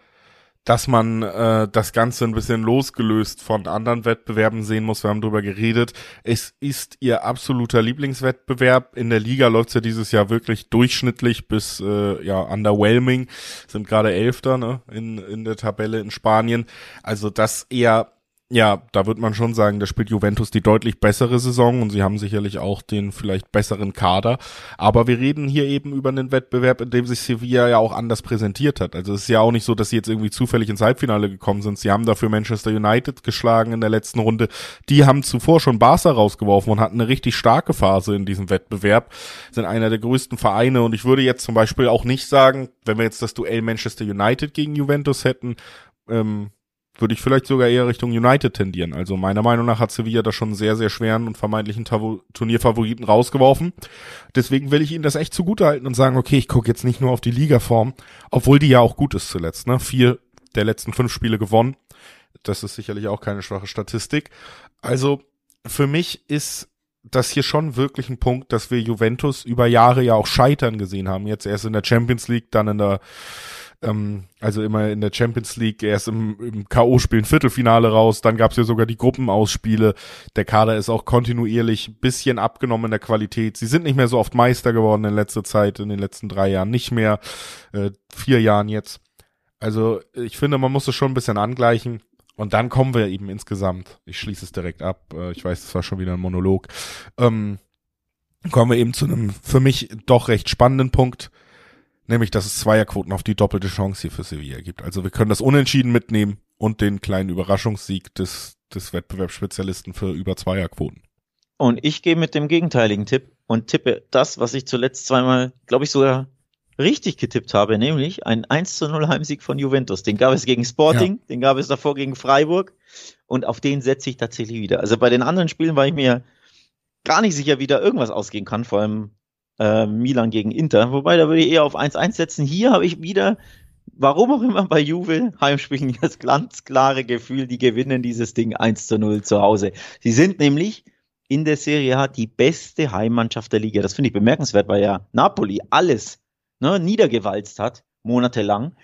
dass man äh, das Ganze ein bisschen losgelöst von anderen Wettbewerben sehen muss. Wir haben drüber geredet. Es ist ihr absoluter Lieblingswettbewerb. In der Liga läuft's ja dieses Jahr wirklich durchschnittlich bis äh, ja underwhelming. Sind gerade Elfter ne, in, in der Tabelle in Spanien. Also das eher ja, da wird man schon sagen, da spielt Juventus die deutlich bessere Saison und sie haben sicherlich auch den vielleicht besseren Kader. Aber wir reden hier eben über einen Wettbewerb, in dem sich Sevilla ja auch anders präsentiert hat. Also es ist ja auch nicht so, dass sie jetzt irgendwie zufällig ins Halbfinale gekommen sind. Sie haben dafür Manchester United geschlagen in der letzten Runde. Die haben zuvor schon Barca rausgeworfen und hatten eine richtig starke Phase in diesem Wettbewerb. Sind einer der größten Vereine und ich würde jetzt zum Beispiel auch nicht sagen, wenn wir jetzt das Duell Manchester United gegen Juventus hätten, ähm, würde ich vielleicht sogar eher Richtung United tendieren. Also meiner Meinung nach hat Sevilla da schon sehr, sehr schweren und vermeintlichen Turnierfavoriten rausgeworfen. Deswegen will ich ihnen das echt zugutehalten und sagen, okay, ich gucke jetzt nicht nur auf die Ligaform, obwohl die ja auch gut ist zuletzt. Ne? Vier der letzten fünf Spiele gewonnen. Das ist sicherlich auch keine schwache Statistik. Also für mich ist das hier schon wirklich ein Punkt, dass wir Juventus über Jahre ja auch scheitern gesehen haben. Jetzt erst in der Champions League, dann in der ähm, also immer in der Champions League erst im, im K.O.-Spiel ein Viertelfinale raus, dann gab's ja sogar die Gruppenausspiele. Der Kader ist auch kontinuierlich bisschen abgenommen in der Qualität. Sie sind nicht mehr so oft Meister geworden in letzter Zeit, in den letzten drei Jahren, nicht mehr, äh, vier Jahren jetzt. Also ich finde, man muss es schon ein bisschen angleichen. Und dann kommen wir eben insgesamt, ich schließe es direkt ab, äh, ich weiß, das war schon wieder ein Monolog, ähm, kommen wir eben zu einem für mich doch recht spannenden Punkt nämlich dass es Zweierquoten auf die doppelte Chance hier für Sevilla gibt. Also wir können das Unentschieden mitnehmen und den kleinen Überraschungssieg des, des Wettbewerbsspezialisten für über Zweierquoten. Und ich gehe mit dem gegenteiligen Tipp und tippe das, was ich zuletzt zweimal, glaube ich, sogar richtig getippt habe, nämlich ein 1 zu 0 Heimsieg von Juventus. Den gab es gegen Sporting, ja. den gab es davor gegen Freiburg und auf den setze ich tatsächlich wieder. Also bei den anderen Spielen war ich mir gar nicht sicher, wie da irgendwas ausgehen kann, vor allem äh, Milan gegen Inter. Wobei, da würde ich eher auf 1-1 setzen. Hier habe ich wieder, warum auch immer bei Juve, Heimspielen das ganz klare Gefühl, die gewinnen dieses Ding 1 zu 0 zu Hause. Sie sind nämlich in der Serie A die beste Heimmannschaft der Liga. Das finde ich bemerkenswert, weil ja Napoli alles ne, niedergewalzt hat, monatelang.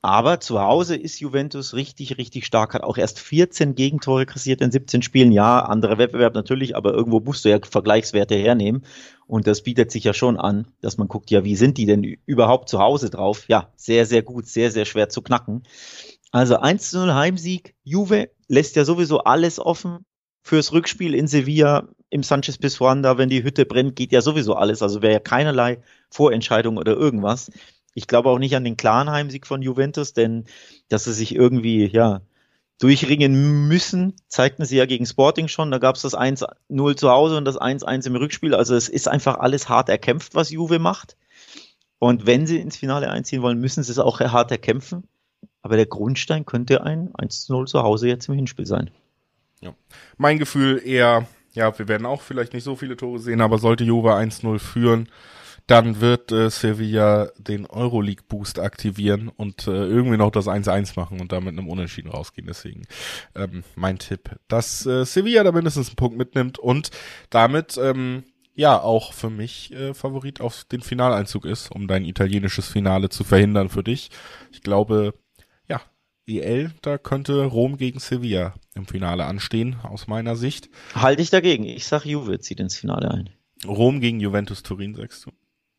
Aber zu Hause ist Juventus richtig, richtig stark, hat auch erst 14 Gegentore kassiert in 17 Spielen. Ja, anderer Wettbewerb natürlich, aber irgendwo musst du ja Vergleichswerte hernehmen. Und das bietet sich ja schon an, dass man guckt, ja, wie sind die denn überhaupt zu Hause drauf? Ja, sehr, sehr gut, sehr, sehr schwer zu knacken. Also 1 zu 0 Heimsieg. Juve lässt ja sowieso alles offen fürs Rückspiel in Sevilla im Sanchez Pizjuan. Da, wenn die Hütte brennt, geht ja sowieso alles. Also wäre ja keinerlei Vorentscheidung oder irgendwas. Ich glaube auch nicht an den klaren Heimsieg von Juventus, denn dass sie sich irgendwie, ja, durchringen müssen, zeigten sie ja gegen Sporting schon. Da gab es das 1-0 zu Hause und das 1-1 im Rückspiel. Also es ist einfach alles hart erkämpft, was Juve macht. Und wenn sie ins Finale einziehen wollen, müssen sie es auch hart erkämpfen. Aber der Grundstein könnte ein 1-0 zu Hause jetzt im Hinspiel sein. Ja. Mein Gefühl eher, ja, wir werden auch vielleicht nicht so viele Tore sehen, aber sollte Juve 1-0 führen, dann wird äh, Sevilla den Euroleague-Boost aktivieren und äh, irgendwie noch das 1-1 machen und damit einem Unentschieden rausgehen. Deswegen ähm, mein Tipp, dass äh, Sevilla da mindestens einen Punkt mitnimmt und damit ähm, ja auch für mich äh, Favorit auf den Finaleinzug ist, um dein italienisches Finale zu verhindern für dich. Ich glaube, ja, EL, da könnte Rom gegen Sevilla im Finale anstehen, aus meiner Sicht. Halte ich dagegen. Ich sag Juve zieht ins Finale ein. Rom gegen Juventus Turin, sagst du?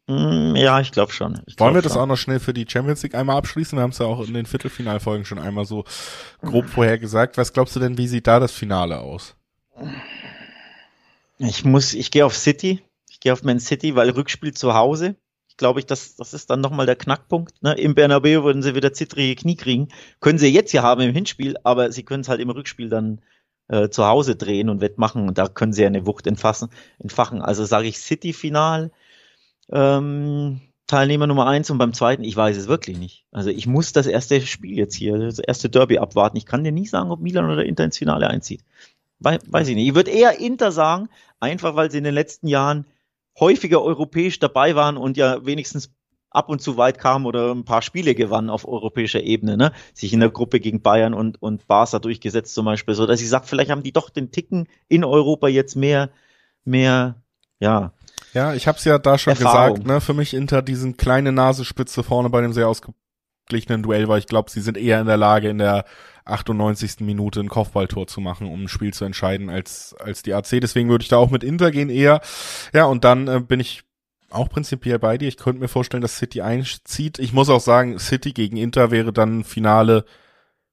Mm, ja, ich glaube schon. Ich Wollen glaub wir das schon. auch noch schnell für die Champions League einmal abschließen? Wir haben es ja auch in den Viertelfinalfolgen schon einmal so grob vorher gesagt. Was glaubst du denn, wie sieht da das Finale aus? Ich muss, ich gehe auf City. Ich gehe auf Man City, weil Rückspiel zu Hause. Ich glaube, ich, das, das ist dann nochmal der Knackpunkt. Ne? Im Bernabeu würden sie wieder zittrige Knie kriegen. Können sie jetzt ja haben im Hinspiel, aber sie können es halt im Rückspiel dann äh, zu Hause drehen und wettmachen. Und da können sie ja eine Wucht entfassen, entfachen. Also sage ich City-Final. Ähm, Teilnehmer Nummer eins und beim zweiten, ich weiß es wirklich nicht. Also ich muss das erste Spiel jetzt hier, das erste Derby abwarten. Ich kann dir nicht sagen, ob Milan oder Inter ins Finale einzieht. We weiß ich nicht. Ich würde eher Inter sagen, einfach weil sie in den letzten Jahren häufiger europäisch dabei waren und ja wenigstens ab und zu weit kamen oder ein paar Spiele gewannen auf europäischer Ebene, ne? Sich in der Gruppe gegen Bayern und, und Barca durchgesetzt zum Beispiel, so dass ich sage, vielleicht haben die doch den Ticken in Europa jetzt mehr, mehr, ja. Ja, ich habe es ja da schon Erfahrung. gesagt, ne? Für mich Inter diesen kleine Nasenspitze vorne bei dem sehr ausgeglichenen Duell, weil ich glaube, sie sind eher in der Lage, in der 98. Minute ein Kopfballtor zu machen, um ein Spiel zu entscheiden als, als die AC. Deswegen würde ich da auch mit Inter gehen eher. Ja, und dann äh, bin ich auch prinzipiell bei dir. Ich könnte mir vorstellen, dass City einzieht. Ich muss auch sagen, City gegen Inter wäre dann ein Finale,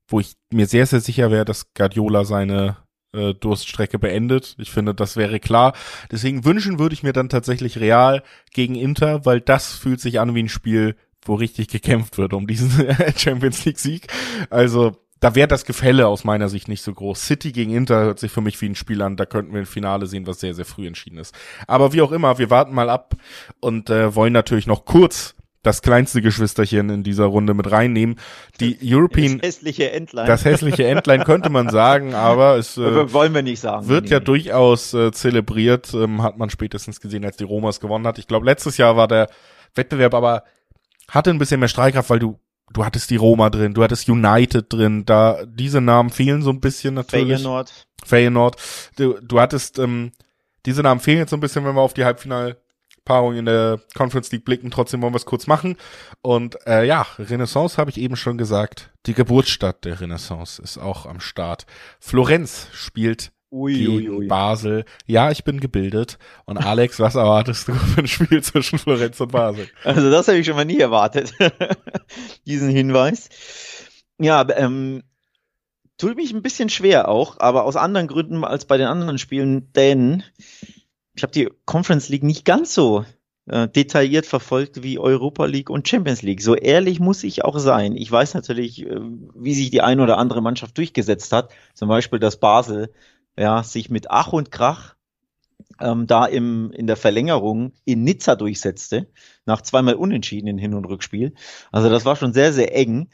wo ich mir sehr, sehr sicher wäre, dass Guardiola seine äh, Durststrecke beendet. Ich finde, das wäre klar. Deswegen wünschen würde ich mir dann tatsächlich Real gegen Inter, weil das fühlt sich an wie ein Spiel, wo richtig gekämpft wird um diesen Champions League Sieg. Also da wäre das Gefälle aus meiner Sicht nicht so groß. City gegen Inter hört sich für mich wie ein Spiel an, da könnten wir ein Finale sehen, was sehr, sehr früh entschieden ist. Aber wie auch immer, wir warten mal ab und äh, wollen natürlich noch kurz das kleinste Geschwisterchen in dieser Runde mit reinnehmen. Die European. Das hässliche Endline. Das hässliche Endline könnte man sagen, aber es äh, wollen wir nicht sagen. Wird nee, ja nee. durchaus äh, zelebriert, ähm, hat man spätestens gesehen, als die Romas gewonnen hat. Ich glaube, letztes Jahr war der Wettbewerb aber hatte ein bisschen mehr Streitkraft, weil du du hattest die Roma drin, du hattest United drin, da diese Namen fehlen so ein bisschen natürlich. Feyenoord. Feyenoord. Du, du hattest, ähm, diese Namen fehlen jetzt so ein bisschen, wenn wir auf die Halbfinalpaarung in der Conference League blicken. Trotzdem wollen wir es kurz machen. Und äh, ja, Renaissance habe ich eben schon gesagt. Die Geburtsstadt der Renaissance ist auch am Start. Florenz spielt Ui, gegen ui, ui. Basel. Ja, ich bin gebildet. Und Alex, was erwartest du für ein Spiel zwischen Florenz und Basel? Also das habe ich schon mal nie erwartet, diesen Hinweis. Ja, ähm, tut mich ein bisschen schwer auch, aber aus anderen Gründen als bei den anderen Spielen, denn ich habe die Conference League nicht ganz so äh, detailliert verfolgt wie Europa League und Champions League. So ehrlich muss ich auch sein. Ich weiß natürlich, äh, wie sich die eine oder andere Mannschaft durchgesetzt hat. Zum Beispiel, dass Basel ja, sich mit Ach und Krach ähm, da im, in der Verlängerung in Nizza durchsetzte, nach zweimal Unentschieden in Hin- und Rückspiel. Also das war schon sehr, sehr eng.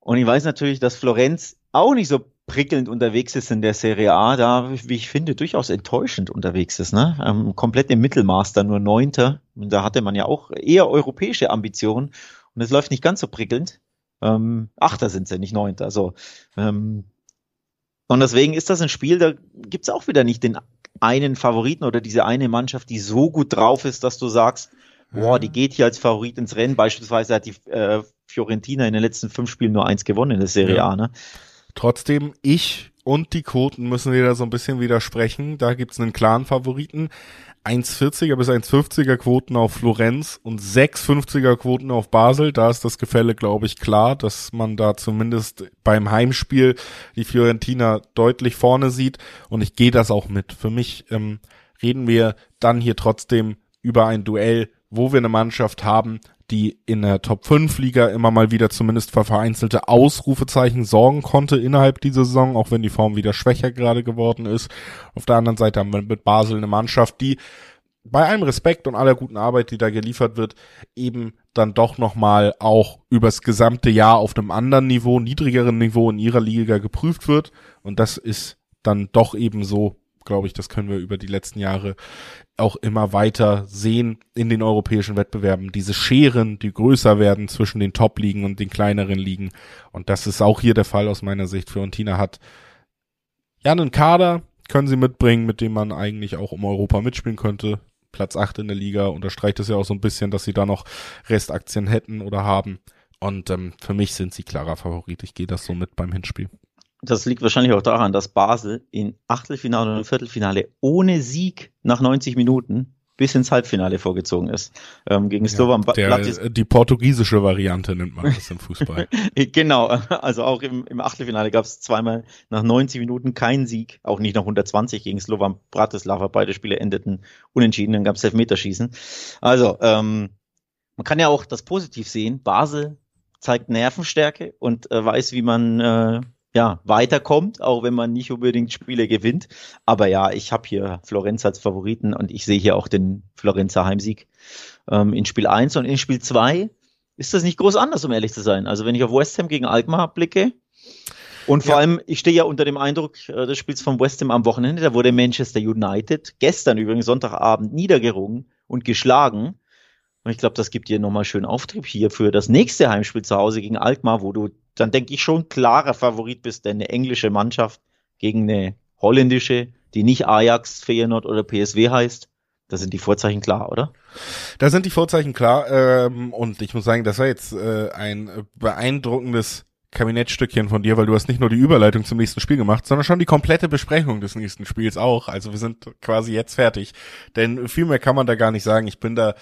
Und ich weiß natürlich, dass Florenz auch nicht so prickelnd unterwegs ist in der Serie A, da, wie ich finde, durchaus enttäuschend unterwegs ist. Ne? Ähm, komplett im Mittelmaß, da nur Neunter. Und da hatte man ja auch eher europäische Ambitionen. Und es läuft nicht ganz so prickelnd. Ähm, Achter sind sie, nicht Neunter. So. Ähm, und deswegen ist das ein Spiel, da gibt's auch wieder nicht den einen Favoriten oder diese eine Mannschaft, die so gut drauf ist, dass du sagst, boah, die geht hier als Favorit ins Rennen. Beispielsweise hat die äh, Fiorentina in den letzten fünf Spielen nur eins gewonnen in der Serie ja. A. Ne? Trotzdem, ich und die Quoten müssen wieder so ein bisschen widersprechen. Da gibt's einen klaren Favoriten. 1,40er bis 1,50er Quoten auf Florenz und 6,50er Quoten auf Basel. Da ist das Gefälle, glaube ich, klar, dass man da zumindest beim Heimspiel die Fiorentina deutlich vorne sieht. Und ich gehe das auch mit. Für mich ähm, reden wir dann hier trotzdem über ein Duell, wo wir eine Mannschaft haben, die in der Top 5 Liga immer mal wieder zumindest für vereinzelte Ausrufezeichen sorgen konnte innerhalb dieser Saison, auch wenn die Form wieder schwächer gerade geworden ist. Auf der anderen Seite haben wir mit Basel eine Mannschaft, die bei allem Respekt und aller guten Arbeit, die da geliefert wird, eben dann doch nochmal auch übers gesamte Jahr auf einem anderen Niveau, niedrigeren Niveau in ihrer Liga geprüft wird. Und das ist dann doch eben so glaube ich, das können wir über die letzten Jahre auch immer weiter sehen in den europäischen Wettbewerben. Diese Scheren, die größer werden zwischen den Top-Ligen und den kleineren Ligen. Und das ist auch hier der Fall aus meiner Sicht. Fiorentina hat ja einen Kader, können sie mitbringen, mit dem man eigentlich auch um Europa mitspielen könnte. Platz 8 in der Liga unterstreicht es ja auch so ein bisschen, dass sie da noch Restaktien hätten oder haben. Und ähm, für mich sind sie klarer Favorit. Ich gehe das so mit beim Hinspiel. Das liegt wahrscheinlich auch daran, dass Basel in Achtelfinale und Viertelfinale ohne Sieg nach 90 Minuten bis ins Halbfinale vorgezogen ist. Ähm, gegen Slovan ja, der, Die portugiesische Variante nennt man das im Fußball. genau, also auch im, im Achtelfinale gab es zweimal nach 90 Minuten keinen Sieg, auch nicht nach 120 gegen Slovan Bratislava. Beide Spiele endeten unentschieden, dann gab es Elfmeterschießen. Also, ähm, man kann ja auch das positiv sehen. Basel zeigt Nervenstärke und äh, weiß, wie man äh, ja, weiterkommt, auch wenn man nicht unbedingt Spiele gewinnt. Aber ja, ich habe hier Florenz als Favoriten und ich sehe hier auch den Florenzer Heimsieg. ähm, in Spiel 1 und in Spiel 2 ist das nicht groß anders, um ehrlich zu sein. Also wenn ich auf West Ham gegen Alkmaar blicke, und vor ja. allem, ich stehe ja unter dem Eindruck äh, des Spiels von West Ham am Wochenende, da wurde Manchester United gestern übrigens Sonntagabend niedergerungen und geschlagen. Und ich glaube, das gibt dir nochmal schön Auftrieb hier für das nächste Heimspiel zu Hause gegen Alkmaar, wo du dann, denke ich, schon klarer Favorit bist, denn eine englische Mannschaft gegen eine holländische, die nicht Ajax, Feyenoord oder PSW heißt. Da sind die Vorzeichen klar, oder? Da sind die Vorzeichen klar. Ähm, und ich muss sagen, das war jetzt äh, ein beeindruckendes Kabinettstückchen von dir, weil du hast nicht nur die Überleitung zum nächsten Spiel gemacht, sondern schon die komplette Besprechung des nächsten Spiels auch. Also wir sind quasi jetzt fertig. Denn viel mehr kann man da gar nicht sagen. Ich bin da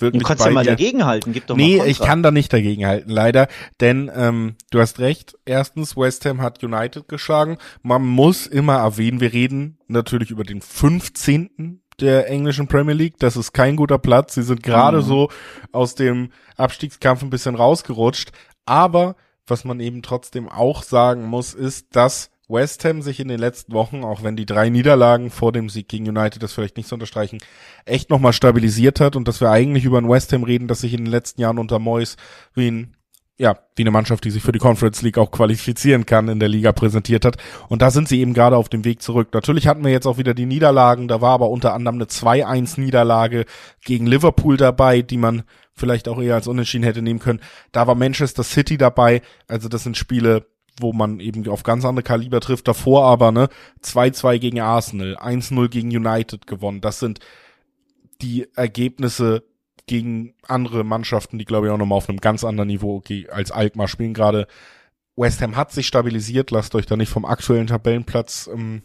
wirklich. Du kannst ja mal dir. dagegenhalten, gib doch nee, mal Nee, ich kann da nicht dagegenhalten, leider. Denn ähm, du hast recht, erstens, West Ham hat United geschlagen. Man muss immer erwähnen, wir reden natürlich über den 15 der englischen Premier League. Das ist kein guter Platz. Sie sind gerade mhm. so aus dem Abstiegskampf ein bisschen rausgerutscht. Aber was man eben trotzdem auch sagen muss, ist, dass West Ham sich in den letzten Wochen, auch wenn die drei Niederlagen vor dem Sieg gegen United das vielleicht nicht so unterstreichen, echt nochmal stabilisiert hat und dass wir eigentlich über ein West Ham reden, das sich in den letzten Jahren unter Moyes wie ein ja, wie eine Mannschaft, die sich für die Conference League auch qualifizieren kann, in der Liga präsentiert hat. Und da sind sie eben gerade auf dem Weg zurück. Natürlich hatten wir jetzt auch wieder die Niederlagen. Da war aber unter anderem eine 2-1-Niederlage gegen Liverpool dabei, die man vielleicht auch eher als Unentschieden hätte nehmen können. Da war Manchester City dabei. Also das sind Spiele, wo man eben auf ganz andere Kaliber trifft. Davor aber, ne, 2-2 gegen Arsenal, 1-0 gegen United gewonnen. Das sind die Ergebnisse gegen andere Mannschaften, die glaube ich auch nochmal auf einem ganz anderen Niveau als Alkmaar spielen gerade. West Ham hat sich stabilisiert, lasst euch da nicht vom aktuellen Tabellenplatz ähm,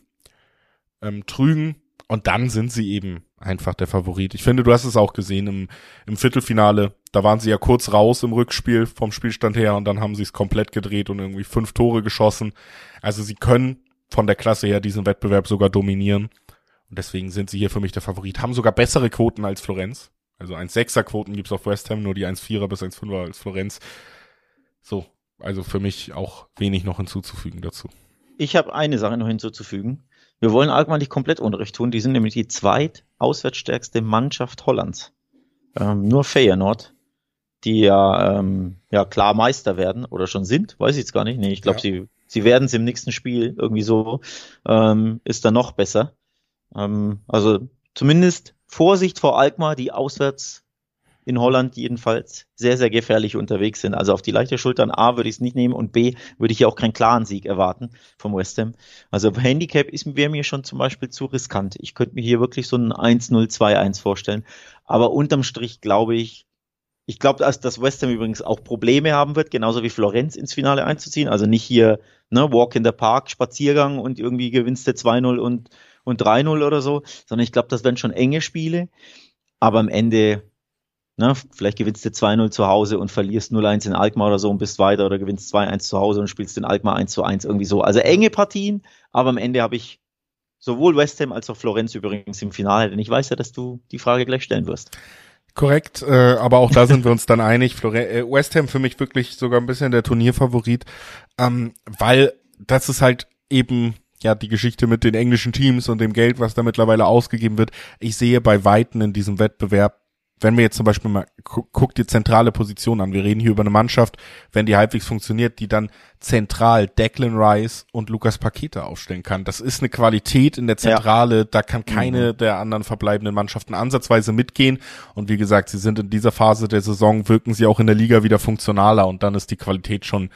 ähm, trügen. Und dann sind sie eben einfach der Favorit. Ich finde, du hast es auch gesehen im, im Viertelfinale. Da waren sie ja kurz raus im Rückspiel vom Spielstand her und dann haben sie es komplett gedreht und irgendwie fünf Tore geschossen. Also sie können von der Klasse her diesen Wettbewerb sogar dominieren. Und deswegen sind sie hier für mich der Favorit. Haben sogar bessere Quoten als Florenz. Also 1,6er Quoten gibt's auf West Ham, nur die 1,4er bis 1,5er als Florenz. So, also für mich auch wenig noch hinzuzufügen dazu. Ich habe eine Sache noch hinzuzufügen. Wir wollen Alkmaar nicht komplett Unrecht tun. Die sind nämlich die zweit auswärtsstärkste Mannschaft Hollands. Ähm, nur Feyenoord, die ja, ähm, ja klar Meister werden oder schon sind, weiß ich jetzt gar nicht. Nee, ich glaube, ja. sie, sie werden es im nächsten Spiel irgendwie so, ähm, ist dann noch besser. Ähm, also zumindest Vorsicht vor Alkmaar, die auswärts in Holland jedenfalls sehr, sehr gefährlich unterwegs sind. Also auf die leichte Schultern A würde ich es nicht nehmen und B würde ich ja auch keinen klaren Sieg erwarten vom West Ham. Also Handicap ist wäre mir schon zum Beispiel zu riskant. Ich könnte mir hier wirklich so ein 1-0, 2-1 vorstellen. Aber unterm Strich glaube ich, ich glaube, dass, dass West Ham übrigens auch Probleme haben wird, genauso wie Florenz ins Finale einzuziehen. Also nicht hier, ne, Walk in the Park, Spaziergang und irgendwie gewinnst du 2-0 und, und 3-0 oder so, sondern ich glaube, das werden schon enge Spiele. Aber am Ende Ne? Vielleicht gewinnst du 2-0 zu Hause und verlierst 0-1 in Alkmaar oder so und bist weiter oder gewinnst 2-1 zu Hause und spielst in Alkmaar 1-1 irgendwie so. Also enge Partien, aber am Ende habe ich sowohl West Ham als auch Florenz übrigens im Finale, denn ich weiß ja, dass du die Frage gleich stellen wirst. Korrekt, äh, aber auch da sind wir uns dann einig. Flore äh, West Ham für mich wirklich sogar ein bisschen der Turnierfavorit, ähm, weil das ist halt eben ja die Geschichte mit den englischen Teams und dem Geld, was da mittlerweile ausgegeben wird. Ich sehe bei Weitem in diesem Wettbewerb wenn wir jetzt zum Beispiel mal, gu guck die zentrale Position an. Wir reden hier über eine Mannschaft, wenn die halbwegs funktioniert, die dann zentral Declan Rice und Lukas Paketa aufstellen kann. Das ist eine Qualität in der Zentrale, ja. da kann keine mhm. der anderen verbleibenden Mannschaften ansatzweise mitgehen. Und wie gesagt, sie sind in dieser Phase der Saison, wirken sie auch in der Liga wieder funktionaler und dann ist die Qualität schon,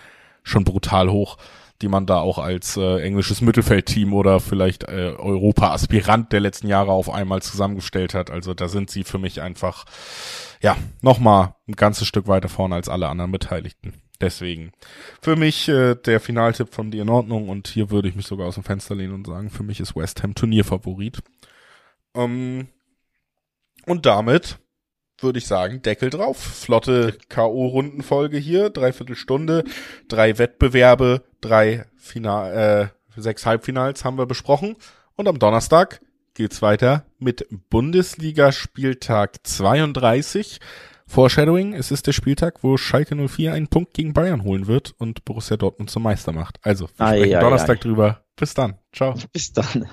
schon brutal hoch die man da auch als äh, englisches Mittelfeldteam oder vielleicht äh, Europa-Aspirant der letzten Jahre auf einmal zusammengestellt hat. Also da sind sie für mich einfach, ja, nochmal ein ganzes Stück weiter vorne als alle anderen Beteiligten. Deswegen für mich äh, der Finaltipp von dir in Ordnung und hier würde ich mich sogar aus dem Fenster lehnen und sagen, für mich ist West Ham Turnierfavorit. Ähm, und damit würde ich sagen, Deckel drauf. Flotte K.O.-Rundenfolge hier, dreiviertel Stunde, drei Wettbewerbe, drei Final, äh, sechs Halbfinals haben wir besprochen. Und am Donnerstag geht's weiter mit Bundesliga-Spieltag 32. Foreshadowing, es ist der Spieltag, wo Schalke 04 einen Punkt gegen Bayern holen wird und Borussia Dortmund zum Meister macht. Also, wir sprechen ai, Donnerstag ai. drüber. Bis dann. Ciao. Bis dann.